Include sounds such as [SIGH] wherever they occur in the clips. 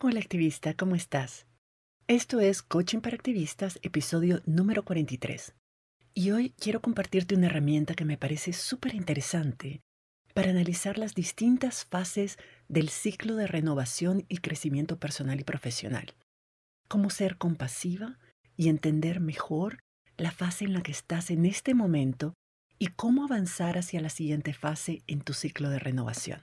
Hola activista, ¿cómo estás? Esto es Coaching para Activistas, episodio número 43. Y hoy quiero compartirte una herramienta que me parece súper interesante para analizar las distintas fases del ciclo de renovación y crecimiento personal y profesional. Cómo ser compasiva y entender mejor la fase en la que estás en este momento y cómo avanzar hacia la siguiente fase en tu ciclo de renovación.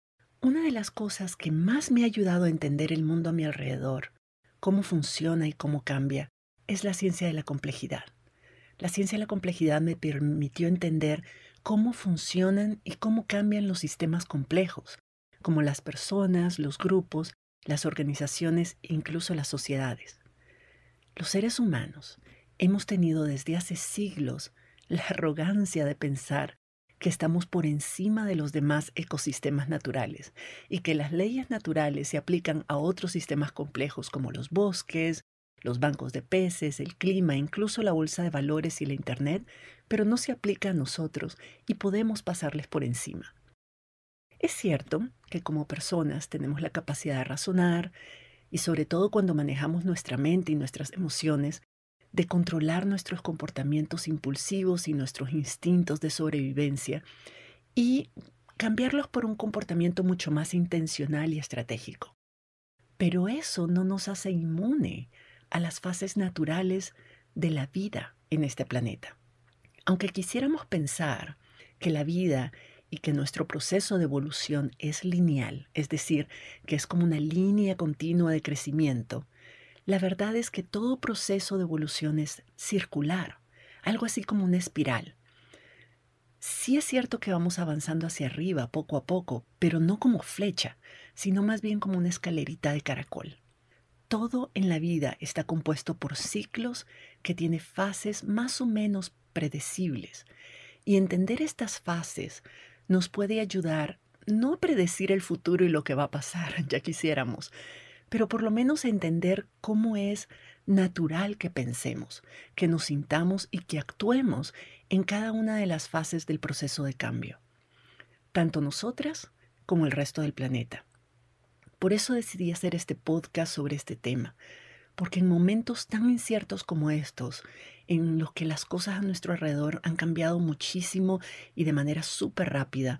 una de las cosas que más me ha ayudado a entender el mundo a mi alrededor, cómo funciona y cómo cambia, es la ciencia de la complejidad. La ciencia de la complejidad me permitió entender cómo funcionan y cómo cambian los sistemas complejos, como las personas, los grupos, las organizaciones e incluso las sociedades. Los seres humanos hemos tenido desde hace siglos la arrogancia de pensar que estamos por encima de los demás ecosistemas naturales y que las leyes naturales se aplican a otros sistemas complejos como los bosques, los bancos de peces, el clima, incluso la bolsa de valores y la Internet, pero no se aplica a nosotros y podemos pasarles por encima. Es cierto que como personas tenemos la capacidad de razonar y sobre todo cuando manejamos nuestra mente y nuestras emociones, de controlar nuestros comportamientos impulsivos y nuestros instintos de sobrevivencia y cambiarlos por un comportamiento mucho más intencional y estratégico. Pero eso no nos hace inmune a las fases naturales de la vida en este planeta. Aunque quisiéramos pensar que la vida y que nuestro proceso de evolución es lineal, es decir, que es como una línea continua de crecimiento, la verdad es que todo proceso de evolución es circular, algo así como una espiral. Sí es cierto que vamos avanzando hacia arriba poco a poco, pero no como flecha, sino más bien como una escalerita de caracol. Todo en la vida está compuesto por ciclos que tienen fases más o menos predecibles, y entender estas fases nos puede ayudar no a predecir el futuro y lo que va a pasar, [LAUGHS] ya quisiéramos, pero por lo menos entender cómo es natural que pensemos, que nos sintamos y que actuemos en cada una de las fases del proceso de cambio, tanto nosotras como el resto del planeta. Por eso decidí hacer este podcast sobre este tema, porque en momentos tan inciertos como estos, en los que las cosas a nuestro alrededor han cambiado muchísimo y de manera súper rápida,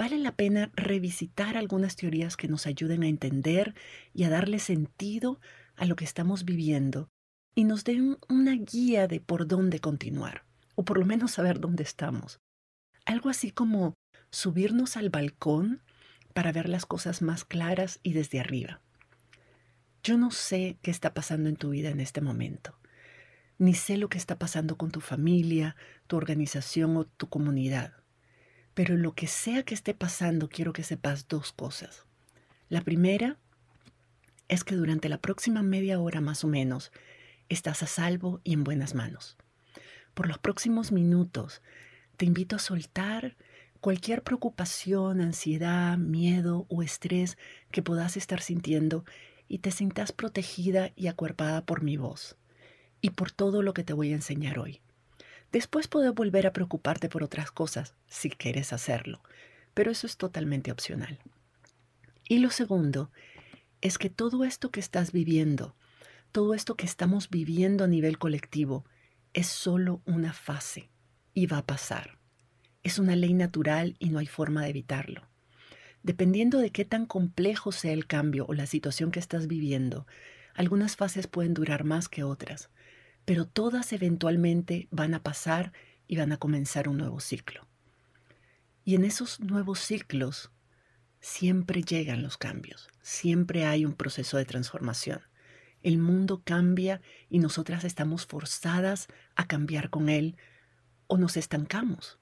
vale la pena revisitar algunas teorías que nos ayuden a entender y a darle sentido a lo que estamos viviendo y nos den una guía de por dónde continuar, o por lo menos saber dónde estamos. Algo así como subirnos al balcón para ver las cosas más claras y desde arriba. Yo no sé qué está pasando en tu vida en este momento, ni sé lo que está pasando con tu familia, tu organización o tu comunidad. Pero lo que sea que esté pasando, quiero que sepas dos cosas. La primera es que durante la próxima media hora más o menos estás a salvo y en buenas manos. Por los próximos minutos te invito a soltar cualquier preocupación, ansiedad, miedo o estrés que puedas estar sintiendo y te sientas protegida y acuerpada por mi voz y por todo lo que te voy a enseñar hoy. Después puedes volver a preocuparte por otras cosas, si quieres hacerlo, pero eso es totalmente opcional. Y lo segundo es que todo esto que estás viviendo, todo esto que estamos viviendo a nivel colectivo, es solo una fase y va a pasar. Es una ley natural y no hay forma de evitarlo. Dependiendo de qué tan complejo sea el cambio o la situación que estás viviendo, algunas fases pueden durar más que otras, pero todas eventualmente van a pasar y van a comenzar un nuevo ciclo. Y en esos nuevos ciclos siempre llegan los cambios, siempre hay un proceso de transformación. El mundo cambia y nosotras estamos forzadas a cambiar con él o nos estancamos.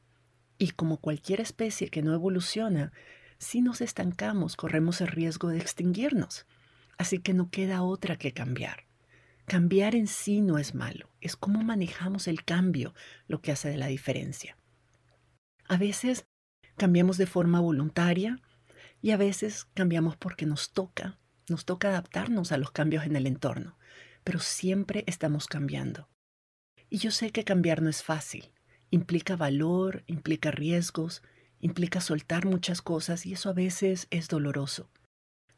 Y como cualquier especie que no evoluciona, si nos estancamos corremos el riesgo de extinguirnos. así que no queda otra que cambiar. Cambiar en sí no es malo, es cómo manejamos el cambio lo que hace de la diferencia. A veces cambiamos de forma voluntaria y a veces cambiamos porque nos toca, nos toca adaptarnos a los cambios en el entorno, pero siempre estamos cambiando. Y yo sé que cambiar no es fácil, implica valor, implica riesgos, implica soltar muchas cosas y eso a veces es doloroso.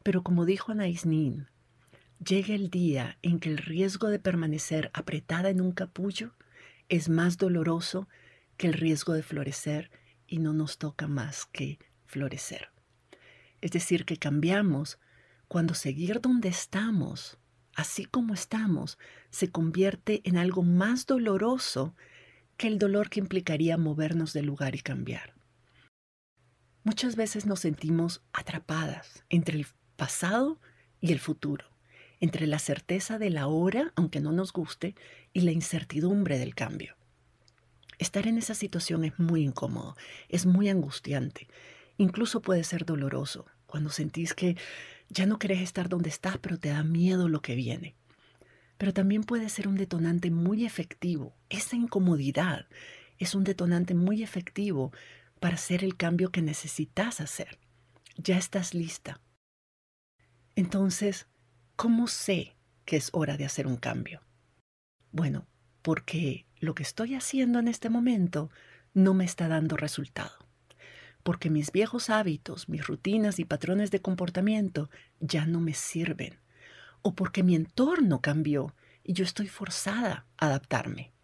Pero como dijo Anais Nin, llega el día en que el riesgo de permanecer apretada en un capullo es más doloroso que el riesgo de florecer y no nos toca más que florecer. Es decir, que cambiamos cuando seguir donde estamos, así como estamos, se convierte en algo más doloroso que el dolor que implicaría movernos del lugar y cambiar. Muchas veces nos sentimos atrapadas entre el pasado y el futuro entre la certeza de la hora, aunque no nos guste, y la incertidumbre del cambio. Estar en esa situación es muy incómodo, es muy angustiante, incluso puede ser doloroso, cuando sentís que ya no querés estar donde estás, pero te da miedo lo que viene. Pero también puede ser un detonante muy efectivo. Esa incomodidad es un detonante muy efectivo para hacer el cambio que necesitas hacer. Ya estás lista. Entonces, ¿Cómo sé que es hora de hacer un cambio? Bueno, porque lo que estoy haciendo en este momento no me está dando resultado. Porque mis viejos hábitos, mis rutinas y patrones de comportamiento ya no me sirven. O porque mi entorno cambió y yo estoy forzada a adaptarme.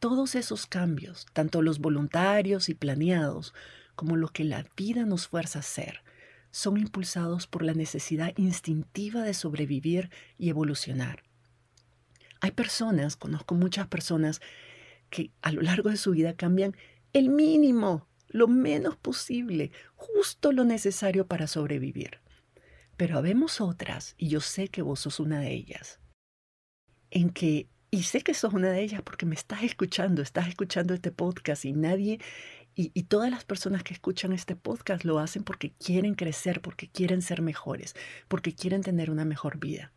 Todos esos cambios, tanto los voluntarios y planeados como lo que la vida nos fuerza a hacer, son impulsados por la necesidad instintiva de sobrevivir y evolucionar. Hay personas, conozco muchas personas, que a lo largo de su vida cambian el mínimo, lo menos posible, justo lo necesario para sobrevivir. Pero habemos otras, y yo sé que vos sos una de ellas, en que, y sé que sos una de ellas porque me estás escuchando, estás escuchando este podcast y nadie y, todas las personas que escuchan este podcast lo hacen porque quieren crecer, porque quieren ser mejores, porque quieren tener una mejor vida.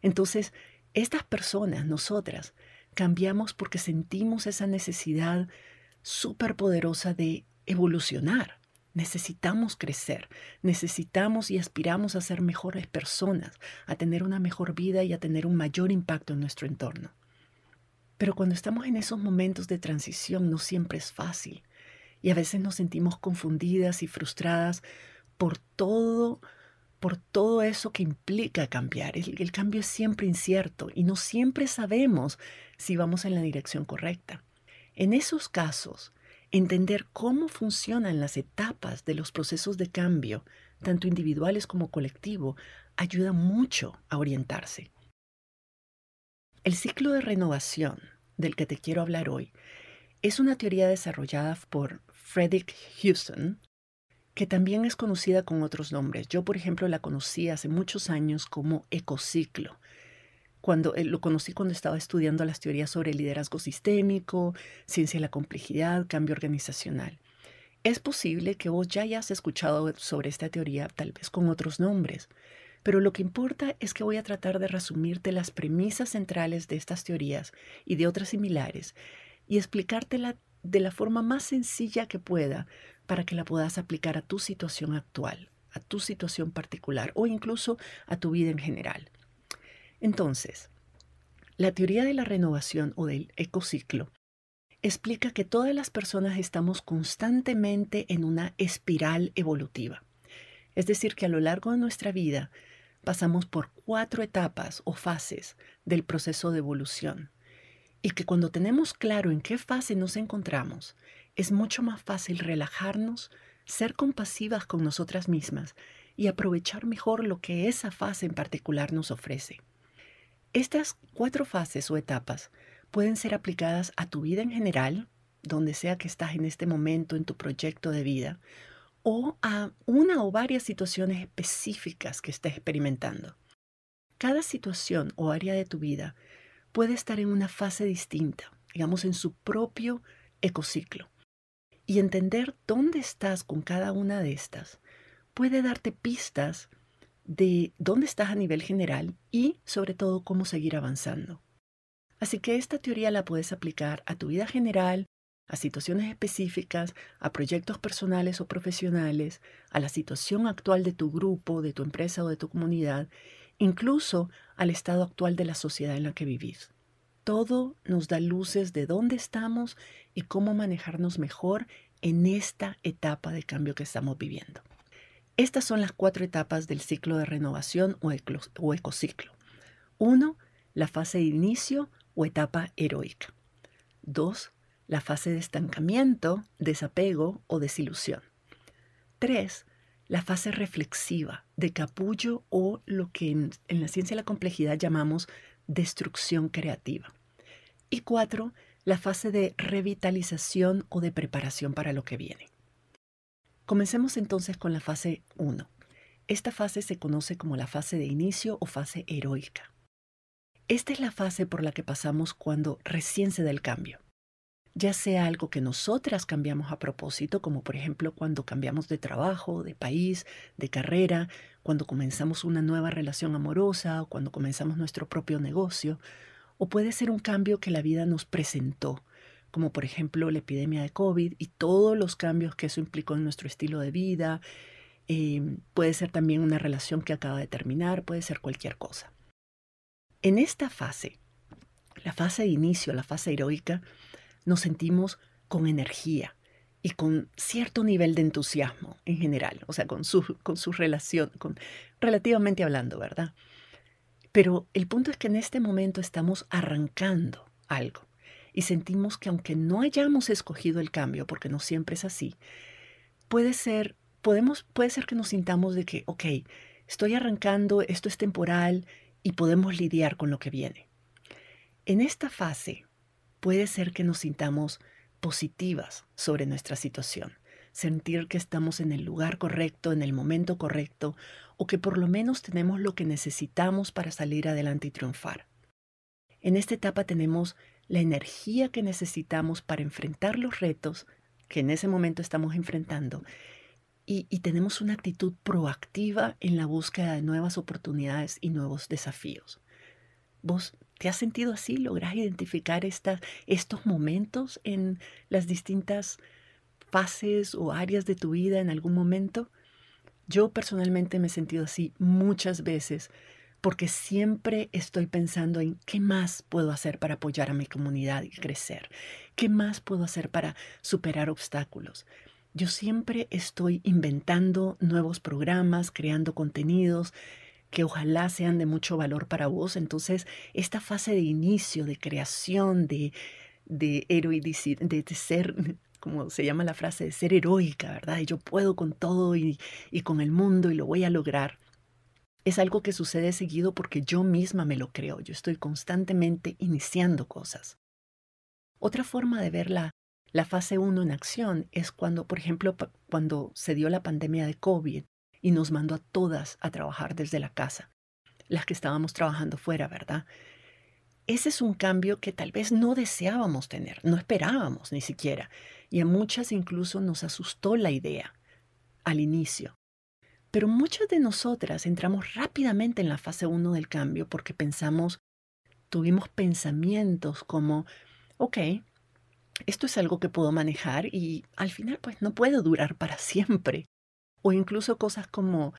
Entonces, estas personas, nosotras, cambiamos porque sentimos esa necesidad súper poderosa de evolucionar. Necesitamos crecer, necesitamos y aspiramos a ser mejores personas, a tener una mejor vida y a tener un mayor impacto en nuestro entorno. Pero cuando estamos en esos momentos de transición no siempre es fácil y a veces nos sentimos confundidas y frustradas por todo, por todo eso que implica cambiar. El, el, cambio es siempre incierto y no siempre sabemos si vamos en la dirección correcta. En esos casos, entender cómo funcionan las etapas de los procesos de cambio, tanto individuales como colectivo, ayuda mucho a orientarse. El ciclo de renovación del que te quiero hablar hoy es una teoría desarrollada por Frederick Houston, que también es conocida con otros nombres. Yo, por ejemplo, la conocí hace muchos años como ecociclo. Cuando eh, lo conocí cuando estaba estudiando las teorías sobre liderazgo sistémico, ciencia de la complejidad, cambio organizacional. Es posible que vos ya hayas escuchado sobre esta teoría, tal vez con otros nombres, pero lo que importa es que voy a tratar de resumirte las premisas centrales de estas teorías y de otras similares y explicártela de la forma más sencilla que pueda para que la puedas aplicar a tu situación actual, a tu situación particular o incluso a tu vida en general. Entonces, la teoría de la renovación o del ecociclo explica que todas las personas estamos constantemente en una espiral evolutiva. Es decir, que a lo largo de nuestra vida pasamos por cuatro etapas o fases del proceso de evolución y que cuando tenemos claro en qué fase nos encontramos, es mucho más fácil relajarnos, ser compasivas con nosotras mismas y aprovechar mejor lo que esa fase en particular nos ofrece. Estas cuatro fases o etapas pueden ser aplicadas a tu vida en general, donde sea que estás en este momento en tu proyecto de vida, o a una o varias situaciones específicas que estés experimentando. Cada situación o área de tu vida puede estar en una fase distinta, digamos en su propio ecociclo. Y entender dónde estás con cada una de estas puede darte pistas de dónde estás a nivel general y sobre todo cómo seguir avanzando. Así que esta teoría la puedes aplicar a tu vida general, a situaciones específicas, a proyectos personales o profesionales, a la situación actual de tu grupo, de tu empresa o de tu comunidad, incluso al estado actual de la sociedad en la que vivís. Todo nos da luces de dónde estamos y cómo manejarnos mejor en esta etapa de cambio que estamos viviendo. Estas son las cuatro etapas del ciclo de renovación o, ecociclo. Uno, la fase de inicio o etapa heroica. Dos, la fase de estancamiento, desapego o desilusión. Tres, la fase reflexiva, de capullo o lo que en, la ciencia de la complejidad llamamos destrucción creativa. Y cuatro, la fase de revitalización o de preparación para lo que viene. Comencemos entonces con la fase 1. Esta fase se conoce como la fase de inicio o fase heroica. Esta es la fase por la que pasamos cuando recién se da el cambio. Ya sea algo que nosotras cambiamos a propósito, como por ejemplo cuando cambiamos de trabajo, de país, de carrera, cuando comenzamos una nueva relación amorosa o cuando comenzamos nuestro propio negocio, o puede ser un cambio que la vida nos presentó, como por ejemplo la epidemia de COVID y todos los cambios que eso implicó en nuestro estilo de vida. Em, puede ser también una relación que acaba de terminar, puede ser cualquier cosa. En esta fase, la fase de inicio, la fase heroica, nos sentimos con energía y con cierto nivel de entusiasmo en general, o sea, con su, con su relación, con, relativamente hablando, ¿verdad? Pero el punto es que en este momento estamos arrancando algo y sentimos que aunque no hayamos escogido el cambio, porque no siempre es así, puede ser, podemos, puede ser que nos sintamos de que, ok, estoy arrancando, esto es temporal y podemos lidiar con lo que viene. En esta fase puede ser que nos sintamos positivas sobre nuestra situación, sentir que estamos en el lugar correcto, en el momento correcto, o que por lo menos tenemos lo que necesitamos para salir adelante y triunfar. En esta etapa tenemos la energía que necesitamos para enfrentar los retos que en ese momento estamos enfrentando y, tenemos una actitud proactiva en la búsqueda de nuevas oportunidades y nuevos desafíos. ¿Vos te has sentido así? ¿Lográs identificar estos momentos en las distintas fases o áreas de tu vida en algún momento? Yo personalmente me he sentido así muchas veces porque siempre estoy pensando en qué más puedo hacer para apoyar a mi comunidad y crecer, qué más puedo hacer para superar obstáculos. Yo siempre estoy inventando nuevos programas, creando contenidos que ojalá sean de mucho valor para vos. Entonces, esta fase de inicio, de creación, de, de de, de ser [LAUGHS] como se llama la frase, de ser heroica, ¿verdad? Y yo puedo con todo y, y con el mundo y lo voy a lograr es algo que sucede seguido porque yo misma me lo creo, yo estoy constantemente iniciando cosas. Otra forma de ver la, fase 1 en acción es cuando, por ejemplo, cuando se dio la pandemia de COVID y nos mandó a todas a trabajar desde la casa, las que estábamos trabajando fuera, ¿verdad? Ese es un cambio que tal vez no deseábamos tener, no esperábamos ni siquiera, y a muchas incluso nos asustó la idea al inicio. Pero muchas de nosotras entramos rápidamente en la fase 1 del cambio porque pensamos, tuvimos pensamientos como, ok, esto es algo que puedo manejar y al final pues no puedo durar para siempre. O incluso cosas como,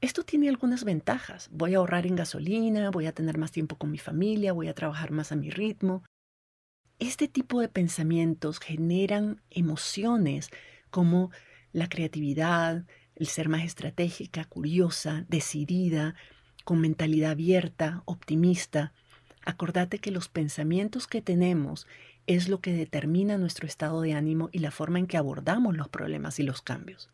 esto tiene algunas ventajas, voy a ahorrar en gasolina, voy a tener más tiempo con mi familia, voy a trabajar más a mi ritmo. Este tipo de pensamientos generan emociones como la creatividad, el ser más estratégica, curiosa, decidida, con mentalidad abierta, optimista. Acordate que los pensamientos que tenemos es lo que determina nuestro estado de ánimo y la forma en que abordamos los problemas y los cambios.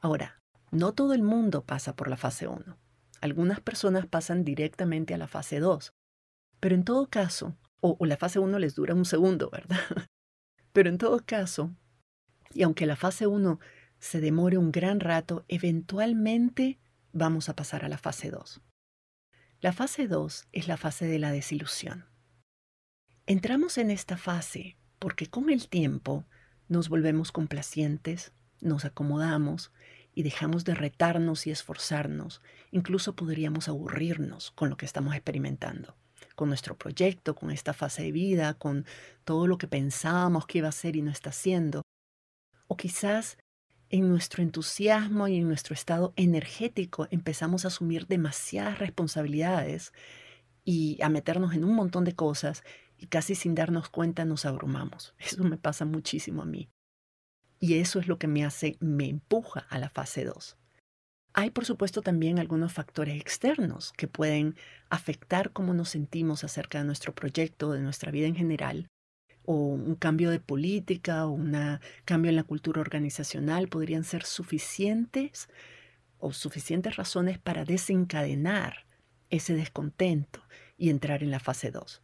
Ahora, no todo el mundo pasa por la fase 1. Algunas personas pasan directamente a la fase 2. Pero en todo caso, o, la fase 1 les dura un segundo, ¿verdad? [LAUGHS] Pero en todo caso, y aunque la fase 1 se demore un gran rato, eventualmente vamos a pasar a la fase 2. La fase 2 es la fase de la desilusión. Entramos en esta fase porque con el tiempo nos volvemos complacientes, nos acomodamos y dejamos de retarnos y esforzarnos, incluso podríamos aburrirnos con lo que estamos experimentando, con nuestro proyecto, con esta fase de vida, con todo lo que pensábamos que iba a ser y no está haciendo. O quizás en nuestro entusiasmo y en nuestro estado energético empezamos a asumir demasiadas responsabilidades y a meternos en un montón de cosas y casi sin darnos cuenta nos abrumamos. [LAUGHS] Eso me pasa muchísimo a mí. Y eso es lo que me hace, me empuja a la fase 2. Hay, por supuesto, también algunos factores externos que pueden afectar cómo nos sentimos acerca de nuestro proyecto, de nuestra vida en general, o un cambio de política o un cambio en la cultura organizacional podrían ser suficientes o suficientes razones para desencadenar ese descontento y entrar en la fase 2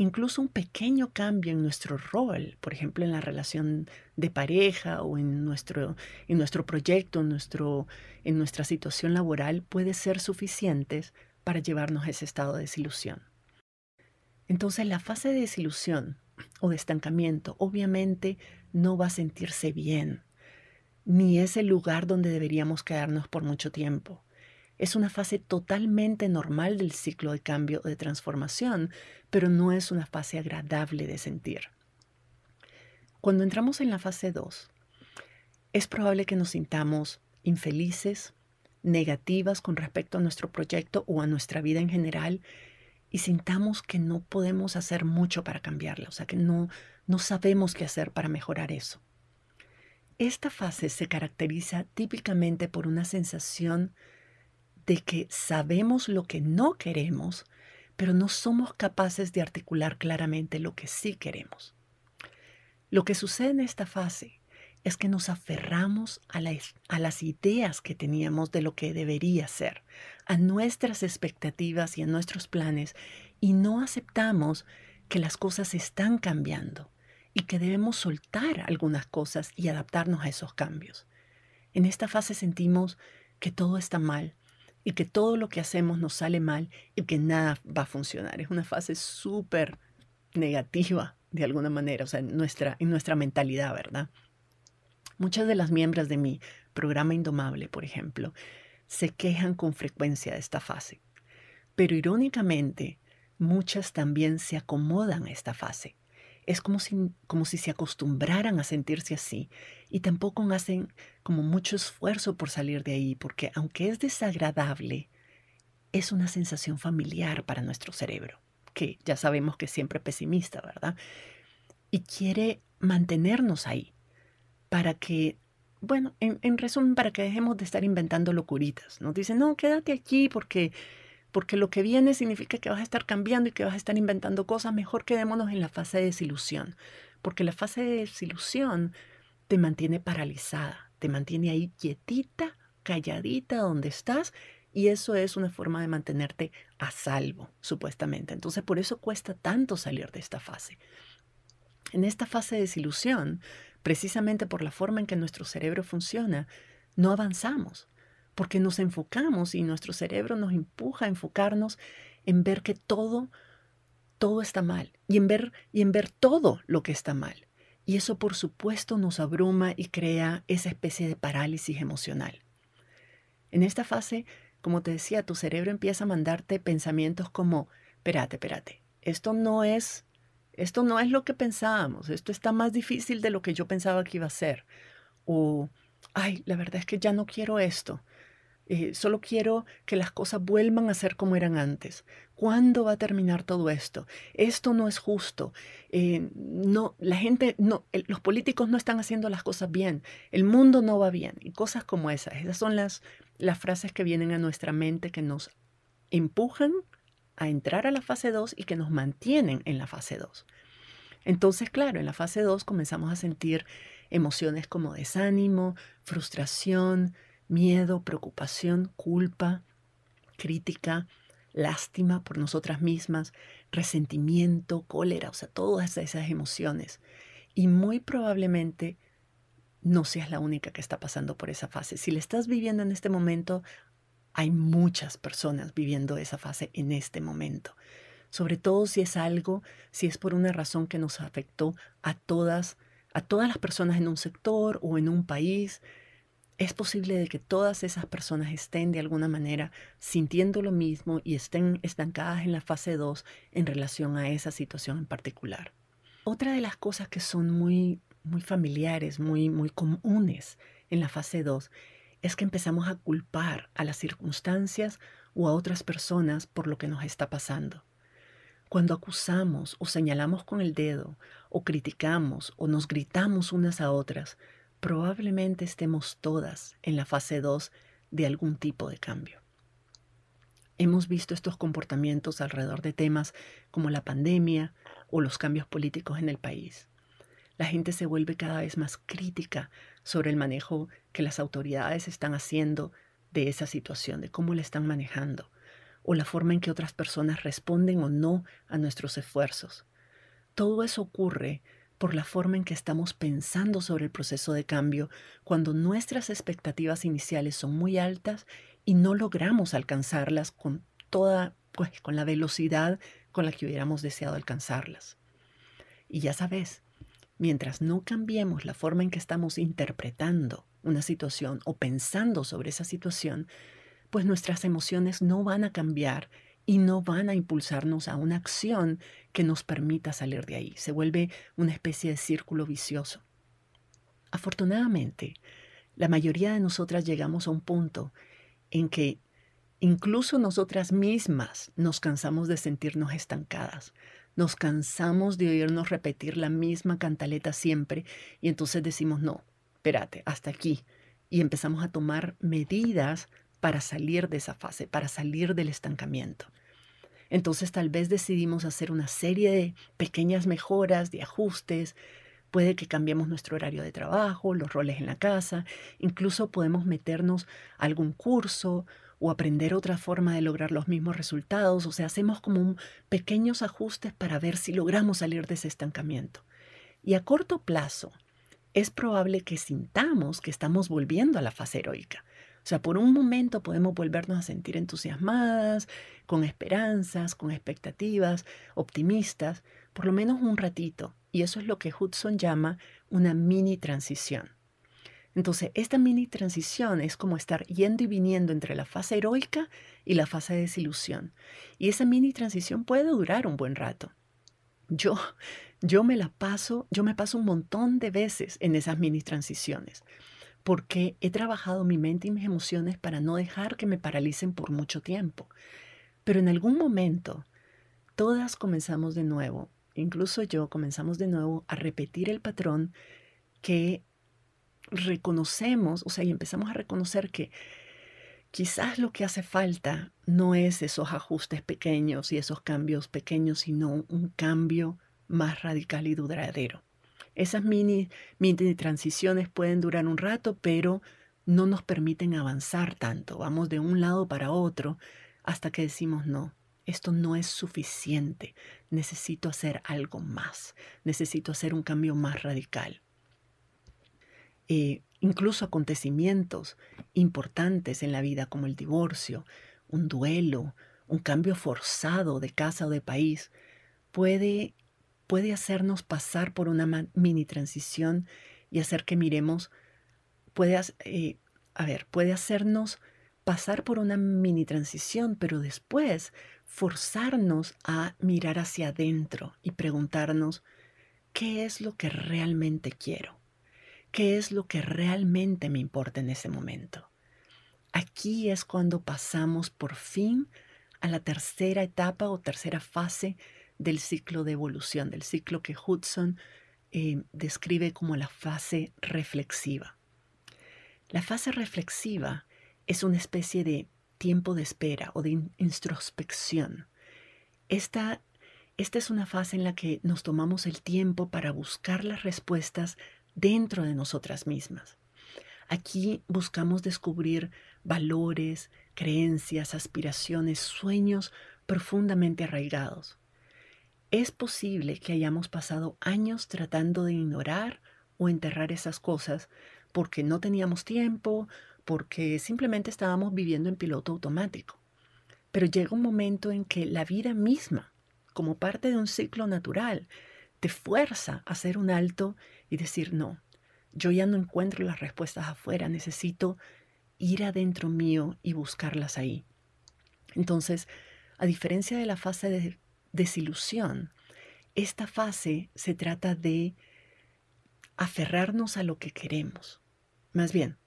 incluso un pequeño cambio en nuestro rol, por ejemplo, en la relación de pareja o en nuestro, en nuestro proyecto, en, nuestro, en nuestra situación laboral, puede ser suficiente para llevarnos a ese estado de desilusión. Entonces, la fase de desilusión o de estancamiento obviamente no va a sentirse bien, ni es el lugar donde deberíamos quedarnos por mucho tiempo. Es una fase totalmente normal del ciclo de cambio de transformación, pero no es una fase agradable de sentir. Cuando entramos en la fase 2, es probable que nos sintamos infelices, negativas con respecto a nuestro proyecto o a nuestra vida en general y sintamos que no podemos hacer mucho para cambiarla, o sea, que no, no sabemos qué hacer para mejorar eso. Esta fase se caracteriza típicamente por una sensación de que sabemos lo que no queremos, pero no somos capaces de articular claramente lo que sí queremos. Lo que sucede en esta fase es que nos aferramos a, a, las ideas que teníamos de lo que debería ser, a nuestras expectativas y a nuestros planes, y no aceptamos que las cosas están cambiando y que debemos soltar algunas cosas y adaptarnos a esos cambios. En esta fase sentimos que todo está mal, y que todo lo que hacemos nos sale mal y que nada va a funcionar. Es una fase súper negativa de alguna manera, o sea, en nuestra, en nuestra mentalidad, ¿verdad? Muchas de las miembros de mi programa Indomable, por ejemplo, se quejan con frecuencia de esta fase. Pero irónicamente, muchas también se acomodan a esta fase es como si, como si se acostumbraran a sentirse así y tampoco hacen como mucho esfuerzo por salir de ahí, porque aunque es desagradable, es una sensación familiar para nuestro cerebro, que ya sabemos que es siempre pesimista, ¿verdad? Y quiere mantenernos ahí para que, bueno, en, en resumen, para que dejemos de estar inventando locuritas. Nos dicen, no, quédate aquí porque porque lo que viene significa que vas a estar cambiando y que vas a estar inventando cosas, mejor quedémonos en la fase de desilusión, porque la fase de desilusión te mantiene paralizada, te mantiene ahí quietita, calladita donde estás, y eso es una forma de mantenerte a salvo, supuestamente. Entonces, por eso cuesta tanto salir de esta fase. En esta fase de desilusión, precisamente por la forma en que nuestro cerebro funciona, no avanzamos porque nos enfocamos y nuestro cerebro nos empuja a enfocarnos en ver que todo, todo está mal y en ver, y en ver todo lo que está mal. Y eso por supuesto nos abruma y crea esa especie de parálisis emocional. En esta fase, como te decía, tu cerebro empieza a mandarte pensamientos como, espérate, espérate, esto no es, esto no es lo que pensábamos, esto está más difícil de lo que yo pensaba que iba a ser. O, ay, la verdad es que ya no quiero esto. Eh, solo quiero que las cosas vuelvan a ser como eran antes. ¿Cuándo va a terminar todo esto? Esto no es justo. Eh, no, la gente, no, los políticos no están haciendo las cosas bien. El mundo no va bien. Y cosas como esas. Esas son las, las frases que vienen a nuestra mente que nos empujan a entrar a la fase 2 y que nos mantienen en la fase 2. Entonces, claro, en la fase 2 comenzamos a sentir emociones como desánimo, frustración, miedo, preocupación, culpa, crítica, lástima por nosotras mismas, resentimiento, cólera, o sea, todas esas emociones. Y muy probablemente no seas la única que está pasando por esa fase. Si le estás viviendo en este momento, hay muchas personas viviendo esa fase en este momento. Sobre todo si es algo, si es por una razón que nos afectó a todas, a todas las personas en un sector o en un país, es posible de que todas esas personas estén de alguna manera sintiendo lo mismo y estén estancadas en la fase 2 en relación a esa situación en particular. Otra de las cosas que son muy, muy familiares, muy, muy comunes en la fase 2 es que empezamos a culpar a las circunstancias o a otras personas por lo que nos está pasando. Cuando acusamos o señalamos con el dedo o criticamos o nos gritamos unas a otras, probablemente estemos todas en la fase 2 de algún tipo de cambio. Hemos visto estos comportamientos alrededor de temas como la pandemia o los cambios políticos en el país. La gente se vuelve cada vez más crítica sobre el manejo que las autoridades están haciendo de esa situación, de cómo la están manejando, o la forma en que otras personas responden o no a nuestros esfuerzos. Todo eso ocurre por la forma en que estamos pensando sobre el proceso de cambio cuando nuestras expectativas iniciales son muy altas y no logramos alcanzarlas con toda, pues, con la velocidad con la que hubiéramos deseado alcanzarlas. Y ya sabes, mientras no cambiemos la forma en que estamos interpretando una situación o pensando sobre esa situación, pues nuestras emociones no van a cambiar y no van a impulsarnos a una acción que nos permita salir de ahí. Se vuelve una especie de círculo vicioso. Afortunadamente, la mayoría de nosotras llegamos a un punto en que incluso nosotras mismas nos cansamos de sentirnos estancadas. Nos cansamos de oírnos repetir la misma cantaleta siempre y entonces decimos, no, espérate, hasta aquí. Y empezamos a tomar medidas para salir de esa fase, para salir del estancamiento. Entonces tal vez decidimos hacer una serie de pequeñas mejoras, de ajustes. Puede que cambiemos nuestro horario de trabajo, los roles en la casa, incluso podemos meternos a algún curso o aprender otra forma de lograr los mismos resultados. O sea, hacemos como pequeños ajustes para ver si logramos salir de ese estancamiento. Y a corto plazo, es probable que sintamos que estamos volviendo a la fase heroica. O sea, por un momento podemos volvernos a sentir entusiasmadas, con esperanzas, con expectativas, optimistas, por lo menos un ratito. Y eso es lo que Hudson llama una mini transición. Entonces, esta mini transición es como estar yendo y viniendo entre la fase heroica y la fase de desilusión. Y esa mini transición puede durar un buen rato. Yo, yo me la paso, yo me paso un montón de veces en esas mini transiciones porque he trabajado mi mente y mis emociones para no dejar que me paralicen por mucho tiempo. Pero en algún momento, todas comenzamos de nuevo, incluso yo comenzamos de nuevo a repetir el patrón que reconocemos, o sea, y empezamos a reconocer que quizás lo que hace falta no es esos ajustes pequeños y esos cambios pequeños, sino un cambio más radical y duradero. Esas mini, mini transiciones pueden durar un rato, pero no nos permiten avanzar tanto. Vamos de un lado para otro hasta que decimos no. Esto no es suficiente. Necesito hacer algo más. Necesito hacer un cambio más radical. Eh, incluso acontecimientos importantes en la vida como el divorcio, un duelo, un cambio forzado de casa o de país, puede puede hacernos pasar por una mini transición y hacer que miremos, puede, eh, a ver, puede hacernos pasar por una mini transición, pero después forzarnos a mirar hacia adentro y preguntarnos, ¿qué es lo que realmente quiero? ¿Qué es lo que realmente me importa en ese momento? Aquí es cuando pasamos por fin a la tercera etapa o tercera fase del ciclo de evolución, del ciclo que Hudson eh, describe como la fase reflexiva. La fase reflexiva es una especie de tiempo de espera o de introspección. Esta, esta es una fase en la que nos tomamos el tiempo para buscar las respuestas dentro de nosotras mismas. Aquí buscamos descubrir valores, creencias, aspiraciones, sueños profundamente arraigados. Es posible que hayamos pasado años tratando de ignorar o enterrar esas cosas porque no teníamos tiempo, porque simplemente estábamos viviendo en piloto automático. Pero llega un momento en que la vida misma, como parte de un ciclo natural, te fuerza a hacer un alto y decir, no, Yo ya no encuentro las respuestas afuera, necesito ir adentro mío y buscarlas ahí. Entonces, a diferencia de la fase de desilusión, esta fase se trata de aferrarnos a lo que queremos. Más bien,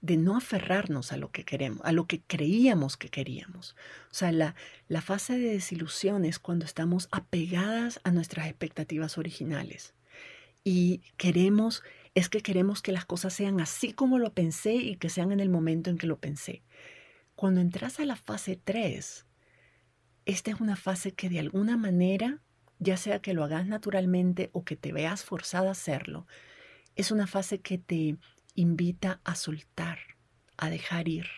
de no aferrarnos a lo que queremos, a lo que creíamos que queríamos. O sea, la, la fase de desilusión es cuando estamos apegadas a nuestras expectativas originales y queremos, es que queremos que las cosas sean así como lo pensé y que sean en el momento en que lo pensé. Cuando entras a la fase 3, esta es una fase que de alguna manera, ya sea que lo hagas naturalmente o que te veas forzada a hacerlo, es una fase que te invita a soltar, a dejar ir,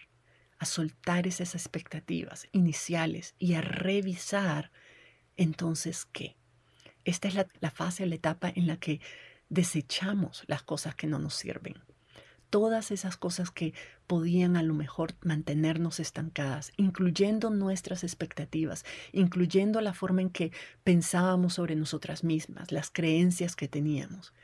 a soltar esas expectativas iniciales y a revisar entonces qué. Esta es la, fase, la etapa en la que desechamos las cosas que no nos sirven. Todas esas cosas que podían a lo mejor mantenernos estancadas, incluyendo nuestras expectativas, incluyendo la forma en que pensábamos sobre nosotras mismas, las creencias que teníamos.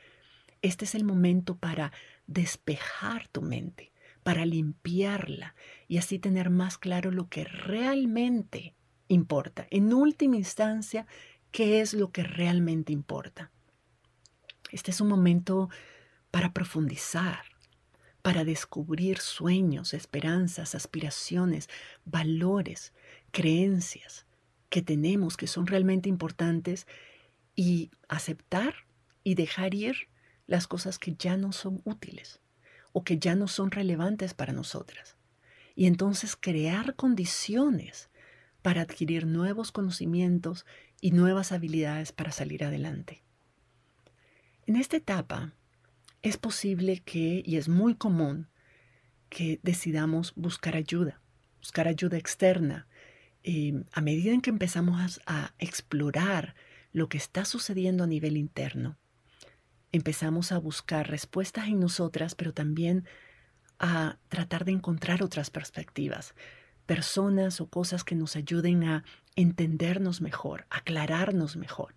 Este es el momento para despejar tu mente, para limpiarla y así tener más claro lo que realmente importa. En última instancia, ¿qué es lo que realmente importa? Este es un momento para profundizar, para descubrir sueños, esperanzas, aspiraciones, valores, creencias que tenemos que son realmente importantes y aceptar y dejar ir las cosas que ya no son útiles o que ya no son relevantes para nosotras. Y entonces crear condiciones para adquirir nuevos conocimientos y nuevas habilidades para salir adelante. En esta etapa es posible que, y es muy común, que decidamos buscar ayuda, buscar ayuda externa. Eh, a medida en que empezamos a explorar lo que está sucediendo a nivel interno, empezamos a buscar respuestas en nosotras, pero también a tratar de encontrar otras perspectivas, personas o cosas que nos ayuden a entendernos mejor, aclararnos mejor.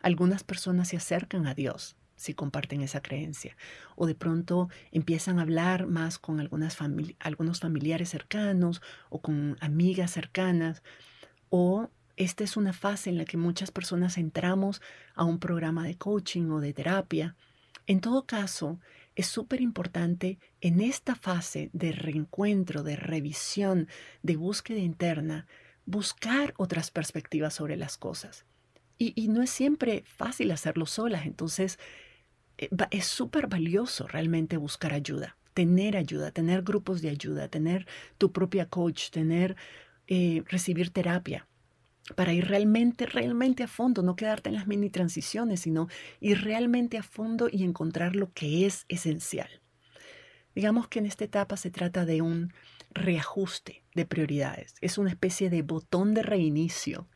Algunas personas se acercan a Dios si comparten esa creencia, o de pronto empiezan a hablar más con algunas algunos familiares cercanos o con amigas cercanas, o esta es una fase en la que muchas personas entramos a un programa de coaching o de terapia. En todo caso, es súper importante en esta fase de reencuentro, de revisión, de búsqueda interna, buscar otras perspectivas sobre las cosas. Y, no es siempre fácil hacerlo solas, entonces es súper valioso realmente buscar ayuda, tener ayuda, tener grupos de ayuda, tener tu propia coach, tener, eh, recibir terapia para ir realmente, realmente a fondo, no quedarte en las mini transiciones, sino ir realmente a fondo y encontrar lo que es esencial. Digamos que en esta etapa se trata de un reajuste de prioridades, es una especie de botón de reinicio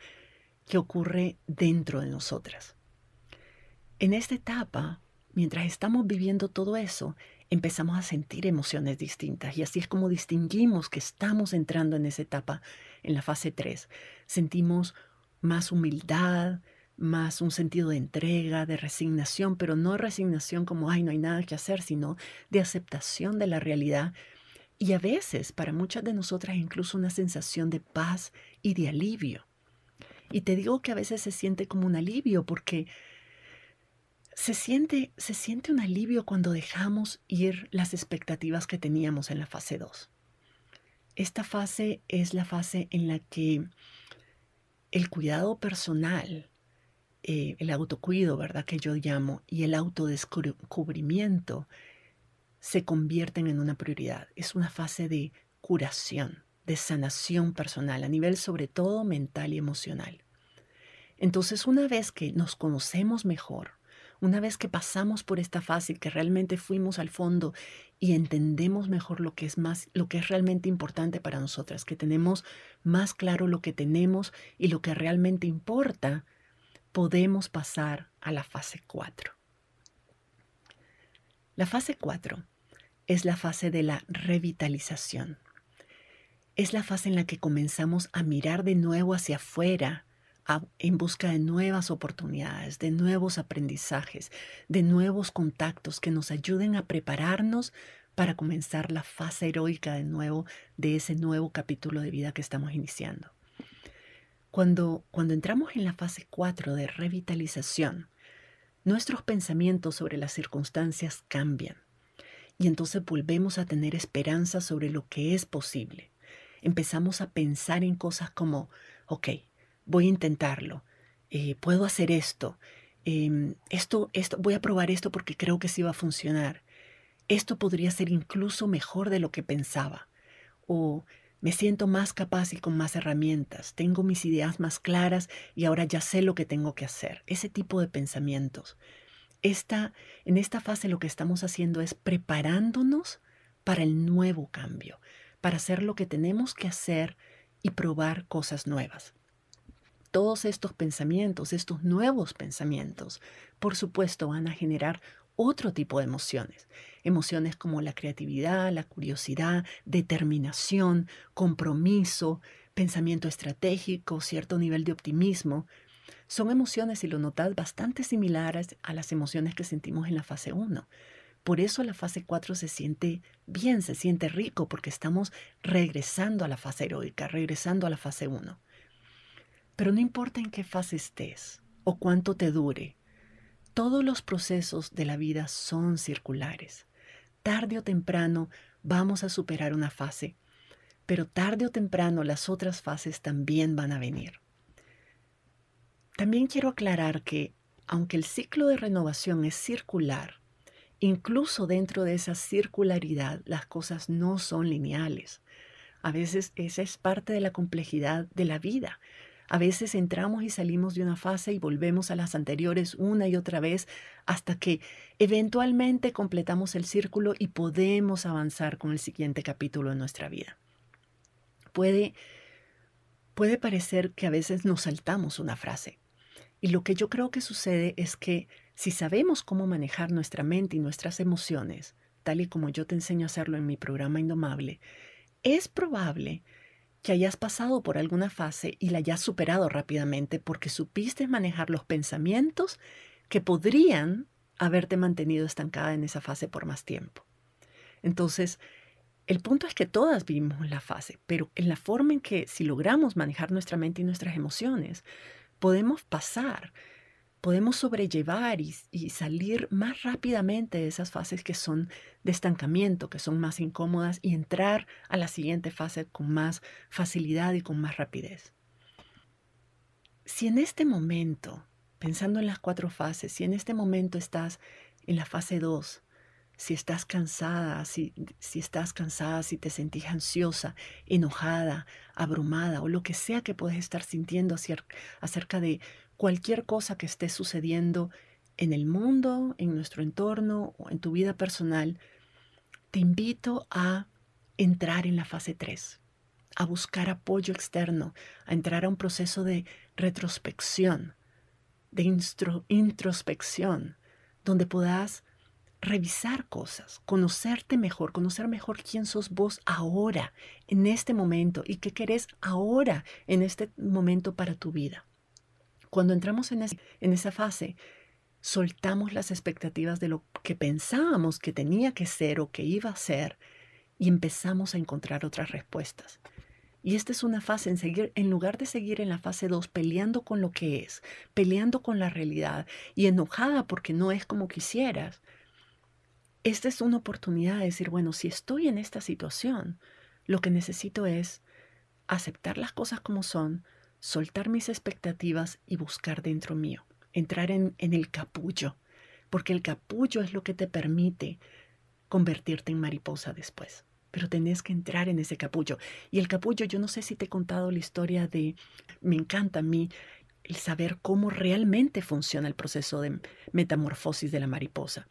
que ocurre dentro de nosotras. En esta etapa, mientras estamos viviendo todo eso, empezamos a sentir emociones distintas y así es como distinguimos que estamos entrando en esa etapa, en la fase 3. Sentimos más humildad, más un sentido de entrega, de resignación, pero no resignación como, ay, no hay nada que hacer, sino de aceptación de la realidad y a veces para muchas de nosotras incluso una sensación de paz y de alivio. Y te digo que a veces se siente como un alivio porque se siente, se siente un alivio cuando dejamos ir las expectativas que teníamos en la fase 2. Esta fase es la fase en la que el cuidado personal, eh, el autocuido, ¿verdad? Que yo llamo, y el autodescubrimiento se convierten en una prioridad. Es una fase de curación, de sanación personal, a nivel sobre todo mental y emocional. Entonces, una vez que nos conocemos mejor, una vez que pasamos por esta fase, que realmente fuimos al fondo y entendemos mejor lo que es más, lo que es realmente importante para nosotras, que tenemos más claro lo que tenemos y lo que realmente importa, podemos pasar a la fase 4. La fase 4 es la fase de la revitalización. Es la fase en la que comenzamos a mirar de nuevo hacia afuera en busca de nuevas oportunidades, de nuevos aprendizajes, de nuevos contactos que nos ayuden a prepararnos para comenzar la fase heroica de nuevo de ese nuevo capítulo de vida que estamos iniciando. Cuando, cuando entramos en la fase 4 de revitalización, nuestros pensamientos sobre las circunstancias cambian y entonces volvemos a tener esperanza sobre lo que es posible. Empezamos a pensar en cosas como, ok, voy a intentarlo, eh, puedo hacer esto, em, esto, esto, voy a probar esto porque creo que sí va a funcionar. Esto podría ser incluso mejor de lo que pensaba. O me siento más capaz y con más herramientas, tengo mis ideas más claras y ahora ya sé lo que tengo que hacer. Ese tipo de pensamientos. Esta, en esta fase lo que estamos haciendo es preparándonos para el nuevo cambio, para hacer lo que tenemos que hacer y probar cosas nuevas todos estos pensamientos, estos nuevos pensamientos, por supuesto van a generar otro tipo de emociones. Emociones como la creatividad, la curiosidad, determinación, compromiso, pensamiento estratégico, cierto nivel de optimismo. Son emociones, si lo notas, bastante similares a las emociones que sentimos en la fase 1. Por eso la fase 4 se siente bien, se siente rico, porque estamos regresando a la fase heroica, regresando a la fase 1. Pero no importa en qué fase estés o cuánto te dure, todos los procesos de la vida son circulares. Tarde o temprano vamos a superar una fase, pero tarde o temprano las otras fases también van a venir. También quiero aclarar que, aunque el ciclo de renovación es circular, incluso dentro de esa circularidad las cosas no son lineales. A veces esa es parte de la complejidad de la vida. A veces entramos y salimos de una fase y volvemos a las anteriores una y otra vez hasta que eventualmente completamos el círculo y podemos avanzar con el siguiente capítulo de nuestra vida. Puede, puede parecer que a veces nos saltamos una frase. Y lo que yo creo que sucede es que si sabemos cómo manejar nuestra mente y nuestras emociones, tal y como yo te enseño a hacerlo en mi programa Indomable, es probable que hayas pasado por alguna fase y la hayas superado rápidamente porque supiste manejar los pensamientos que podrían haberte mantenido estancada en esa fase por más tiempo. Entonces, el punto es que todas vivimos la fase, pero en la forma en que si logramos manejar nuestra mente y nuestras emociones, podemos pasar podemos sobrellevar y, salir más rápidamente de esas fases que son de estancamiento, que son más incómodas y entrar a la siguiente fase con más facilidad y con más rapidez. Si en este momento, pensando en las cuatro fases, si en este momento estás en la fase 2, si estás cansada, si, si, estás cansada, si te sentís ansiosa, enojada, abrumada o lo que sea que puedes estar sintiendo acerca de cualquier cosa que esté sucediendo en el mundo, en nuestro entorno o en tu vida personal, te invito a entrar en la fase 3, a buscar apoyo externo, a entrar a un proceso de retrospección, de introspección, donde puedas revisar cosas, conocerte mejor, conocer mejor quién sos vos ahora, en este momento, y qué querés ahora, en este momento para tu vida. Cuando entramos en, esa fase, soltamos las expectativas de lo que pensábamos que tenía que ser o que iba a ser y empezamos a encontrar otras respuestas. Y esta es una fase en seguir, en lugar de seguir en la fase 2 peleando con lo que es, peleando con la realidad y enojada porque no es como quisieras. Esta es una oportunidad de decir, bueno, si estoy en esta situación, lo que necesito es aceptar las cosas como son, soltar mis expectativas y buscar dentro mío, entrar en, el capullo, porque el capullo es lo que te permite convertirte en mariposa después. Pero tenés que entrar en ese capullo. Y el capullo, yo no sé si te he contado la historia de, me encanta a mí el saber cómo realmente funciona el proceso de metamorfosis de la mariposa.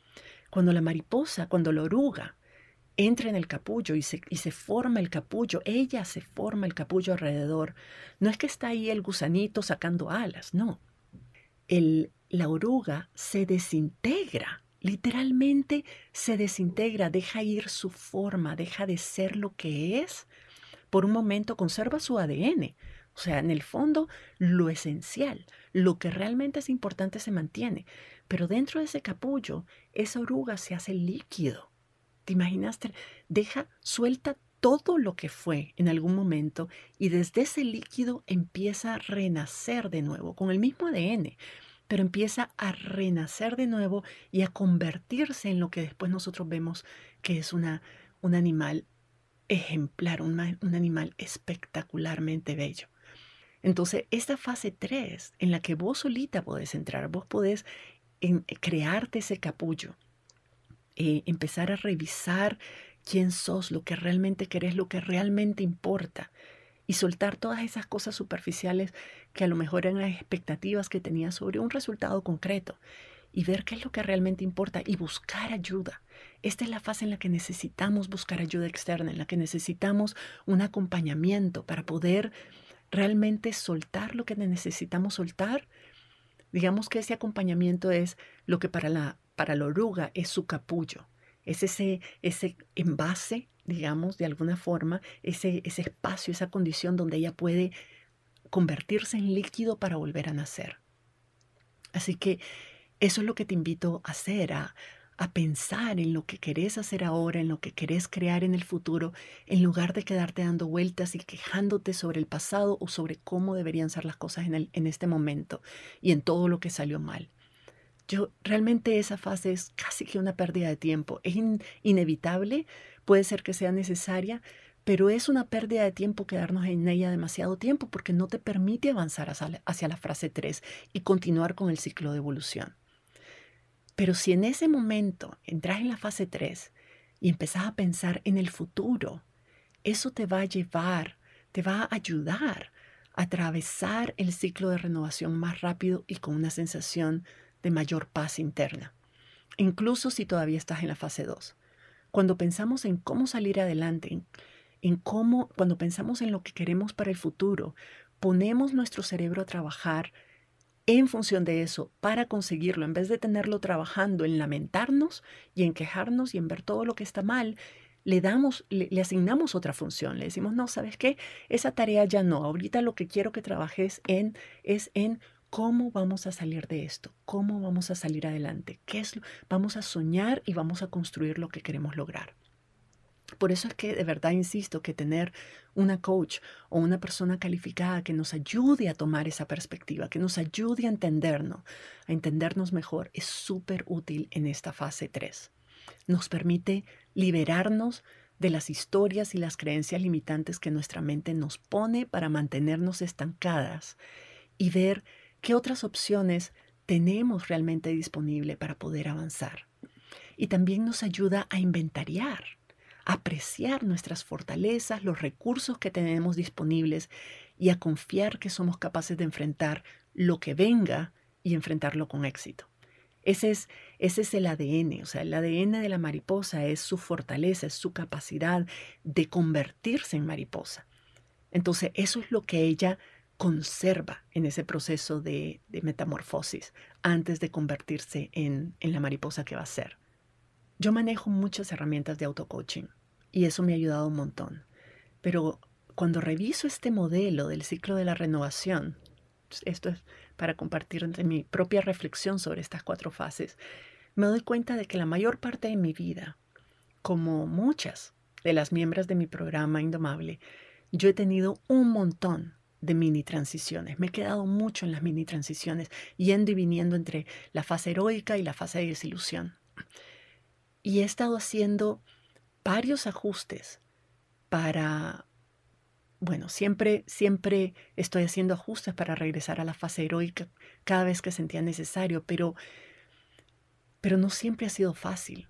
Cuando la mariposa, cuando la oruga entra en el capullo y se, y se, forma el capullo, ella se forma el capullo alrededor. No es que está ahí el gusanito sacando alas, no. El, la oruga se desintegra, literalmente se desintegra, deja ir su forma, deja de ser lo que es. Por un momento conserva su ADN, O sea, en el fondo, lo esencial, lo que realmente es importante se mantiene. Pero dentro de ese capullo, esa oruga se hace líquido. ¿Te imaginaste? Deja, suelta todo lo que fue en algún momento y desde ese líquido empieza a renacer de nuevo, con el mismo ADN, pero empieza a renacer de nuevo y a convertirse en lo que después nosotros vemos que es una, un animal ejemplar, un, un animal espectacularmente bello. Entonces, esta fase 3 en la que vos solita podés entrar, vos podés en, crearte ese capullo, eh, empezar a revisar quién sos, lo que realmente querés, lo que realmente importa. Y soltar todas esas cosas superficiales que a lo mejor eran las expectativas que tenías sobre un resultado concreto. Y ver qué es lo que realmente importa y buscar ayuda. Esta es la fase en la que necesitamos buscar ayuda externa, en la que necesitamos un acompañamiento para poder realmente soltar lo que necesitamos soltar. Digamos que ese acompañamiento es lo que para la, para la oruga es su capullo es ese, ese envase, digamos, de alguna forma, ese, ese espacio, esa condición donde ella puede convertirse en líquido para volver a nacer. Así que eso es lo que te invito a hacer, a, a pensar en lo que querés hacer ahora, en lo que querés crear en el futuro, en lugar de quedarte dando vueltas y quejándote sobre el pasado o sobre cómo deberían ser las cosas en, el, en este momento y en todo lo que salió mal. Yo realmente esa fase es casi que una pérdida de tiempo. Es inevitable, puede ser que sea necesaria, pero es una pérdida de tiempo quedarnos en ella demasiado tiempo porque no te permite avanzar hacia la fase 3 y continuar con el ciclo de evolución. Pero si en ese momento entras en la fase 3 y empezás a pensar en el futuro, eso te va a llevar, te va a ayudar a atravesar el ciclo de renovación más rápido y con una sensación de mayor paz interna, incluso si todavía estás en la fase 2. Cuando pensamos en cómo salir adelante, en, cómo, cuando pensamos en lo que queremos para el futuro, ponemos nuestro cerebro a trabajar en función de eso para conseguirlo, en vez de tenerlo trabajando en lamentarnos y en quejarnos y en ver todo lo que está mal, le damos, le, le, asignamos otra función. Le decimos, no, ¿sabes qué? Esa tarea ya no. Ahorita lo que quiero que trabajes en es en ¿Cómo vamos a salir de esto? ¿Cómo vamos a salir adelante? ¿Qué es Vamos a soñar y vamos a construir lo que queremos lograr. Por eso es que de verdad insisto que tener una coach o una persona calificada que nos ayude a tomar esa perspectiva, que nos ayude a entendernos, a entendernos mejor, es súper útil en esta fase 3. Nos permite liberarnos de las historias y las creencias limitantes que nuestra mente nos pone para mantenernos estancadas y ver ¿Qué otras opciones tenemos realmente disponible para poder avanzar? Y también nos ayuda a inventariar, a apreciar nuestras fortalezas, los recursos que tenemos disponibles y a confiar que somos capaces de enfrentar lo que venga y enfrentarlo con éxito. Ese es, ese es el ADN, o sea, el ADN de la mariposa es su fortaleza, es su capacidad de convertirse en mariposa. Entonces, eso es lo que ella conserva en ese proceso de, metamorfosis antes de convertirse en, en la mariposa que va a ser. Yo manejo muchas herramientas de auto-coaching y eso me ha ayudado un montón. Pero cuando reviso este modelo del ciclo de la renovación, esto es para compartir mi propia reflexión sobre estas cuatro fases, me doy cuenta de que la mayor parte de mi vida, como muchas de las miembros de mi programa Indomable, yo he tenido un montón de mini transiciones. Me he quedado mucho en las mini transiciones, yendo y viniendo entre la fase heroica y la fase de desilusión. Y he estado haciendo varios ajustes para, bueno, siempre, siempre estoy haciendo ajustes para regresar a la fase heroica cada vez que sentía necesario, pero, pero no siempre ha sido fácil.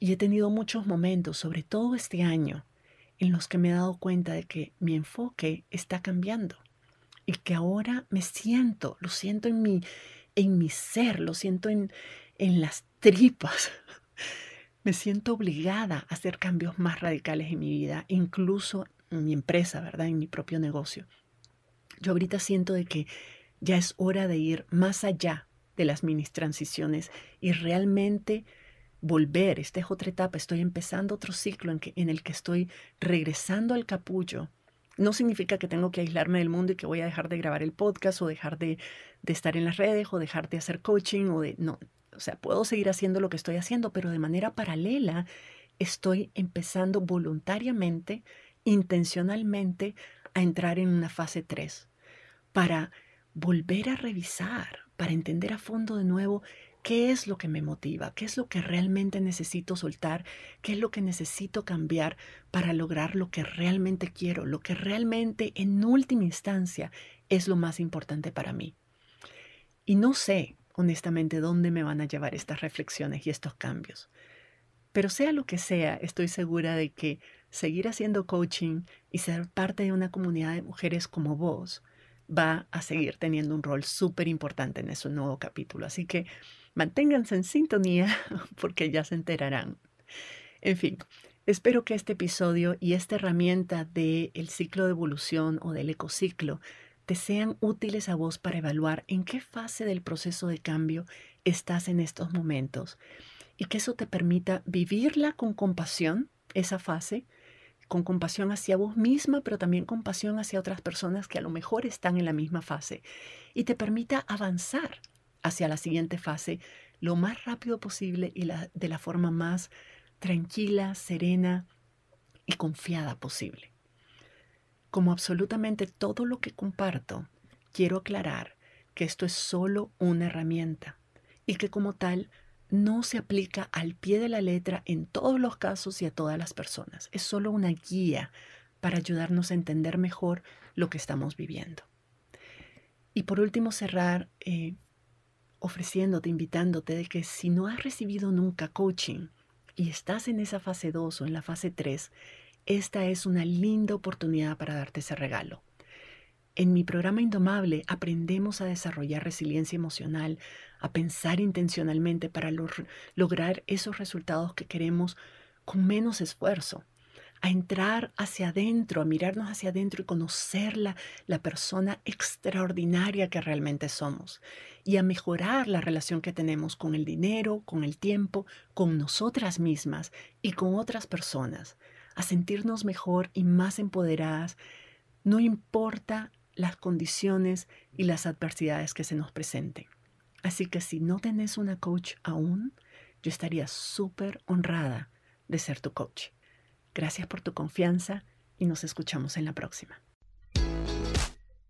Y he tenido muchos momentos, sobre todo este año, en los que me he dado cuenta de que mi enfoque está cambiando y que ahora me siento, lo siento en mi, en mi ser, lo siento en, en las tripas. [LAUGHS] me siento obligada a hacer cambios más radicales en mi vida, incluso en mi empresa, ¿verdad? En mi propio negocio. Yo ahorita siento de que ya es hora de ir más allá de las mini transiciones y realmente volver. Esta es otra etapa, estoy empezando otro ciclo en, que, en el que estoy regresando al capullo No significa que tengo que aislarme del mundo y que voy a dejar de grabar el podcast o dejar de, de estar en las redes o dejar de hacer coaching o de... No, o sea, puedo seguir haciendo lo que estoy haciendo, pero de manera paralela estoy empezando voluntariamente, intencionalmente, a entrar en una fase 3 para volver a revisar, para entender a fondo de nuevo qué es lo que me motiva, qué es lo que realmente necesito soltar, qué es lo que necesito cambiar para lograr lo que realmente quiero, lo que realmente en última instancia es lo más importante para mí. Y no sé, honestamente, dónde me van a llevar estas reflexiones y estos cambios. Pero sea lo que sea, estoy segura de que seguir haciendo coaching y ser parte de una comunidad de mujeres como vos va a seguir teniendo un rol súper importante en ese nuevo capítulo. Así que manténganse en sintonía [LAUGHS] porque ya se enterarán. En fin, espero que este episodio y esta herramienta del ciclo de evolución o del ecociclo te sean útiles a vos para evaluar en qué fase del proceso de cambio estás en estos momentos y que eso te permita vivirla con compasión, esa fase, con compasión hacia vos misma, pero también compasión hacia otras personas que a lo mejor están en la misma fase y te permita avanzar hacia la siguiente fase lo más rápido posible y de la forma más tranquila, serena y confiada posible. Como absolutamente todo lo que comparto, quiero aclarar que esto es solo una herramienta y que como tal no se aplica al pie de la letra en todos los casos y a todas las personas. Es solo una guía para ayudarnos a entender mejor lo que estamos viviendo. Y por último, cerrar eh, ofreciéndote, invitándote de que si no has recibido nunca coaching y estás en esa fase 2 o en la fase 3, esta es una linda oportunidad para darte ese regalo. En mi programa Indomable aprendemos a desarrollar resiliencia emocional, a pensar intencionalmente para lograr esos resultados que queremos con menos esfuerzo, a entrar hacia adentro, a mirarnos hacia adentro y conocer la, la persona extraordinaria que realmente somos y a mejorar la relación que tenemos con el dinero, con el tiempo, con nosotras mismas y con otras personas, a sentirnos mejor y más empoderadas, no importa las condiciones y las adversidades que se nos presenten. Así que si no tenés una coach aún, yo estaría súper honrada de ser tu coach. Gracias por tu confianza y nos escuchamos en la próxima.